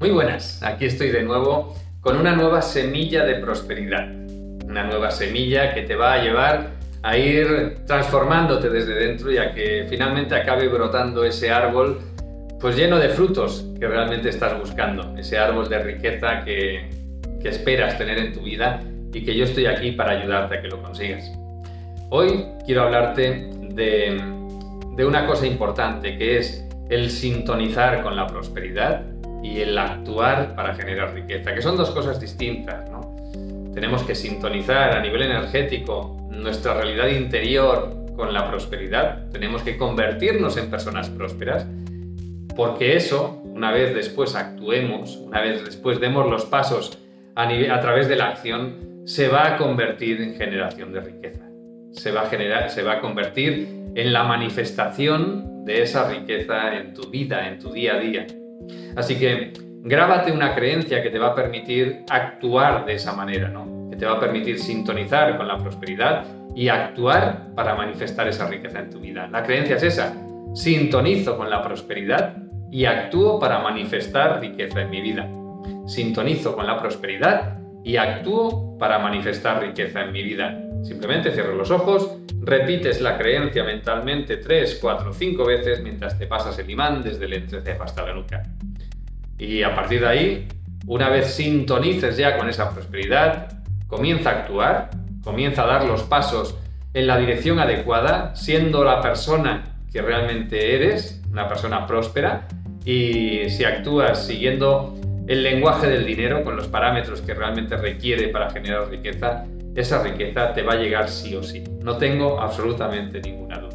Muy buenas, aquí estoy de nuevo con una nueva semilla de prosperidad. Una nueva semilla que te va a llevar a ir transformándote desde dentro y a que finalmente acabe brotando ese árbol pues lleno de frutos que realmente estás buscando, ese árbol de riqueza que, esperas tener en tu vida y que yo estoy aquí para ayudarte a que lo consigas. Hoy quiero hablarte de una cosa importante que es el sintonizar con la prosperidad y el actuar para generar riqueza, que son dos cosas distintas, ¿no? Tenemos que sintonizar a nivel energético nuestra realidad interior con la prosperidad, tenemos que convertirnos en personas prósperas, porque eso, una vez después actuemos, una vez después demos los pasos a, a través de la acción, se va a convertir en generación de riqueza. Se va generar, se va a convertir en la manifestación de esa riqueza en tu vida, en tu día a día. Así que grábate una creencia que te va a permitir actuar de esa manera, ¿no? Que te va a permitir sintonizar con la prosperidad y actuar para manifestar esa riqueza en tu vida. La creencia es esa, sintonizo con la prosperidad y actúo para manifestar riqueza en mi vida. Sintonizo con la prosperidad y actúo para manifestar riqueza en mi vida. Simplemente cierro los ojos, repites la creencia mentalmente 3, 4, 5 veces mientras te pasas el imán desde el entrecejo hasta la nuca. Y a partir de ahí, una vez sintonices ya con esa prosperidad, comienza a actuar, comienza a dar los pasos en la dirección adecuada, siendo la persona que realmente eres, una persona próspera, y si actúas siguiendo el lenguaje del dinero, con los parámetros que realmente requiere para generar riqueza, esa riqueza te va a llegar sí o sí. No tengo absolutamente ninguna duda.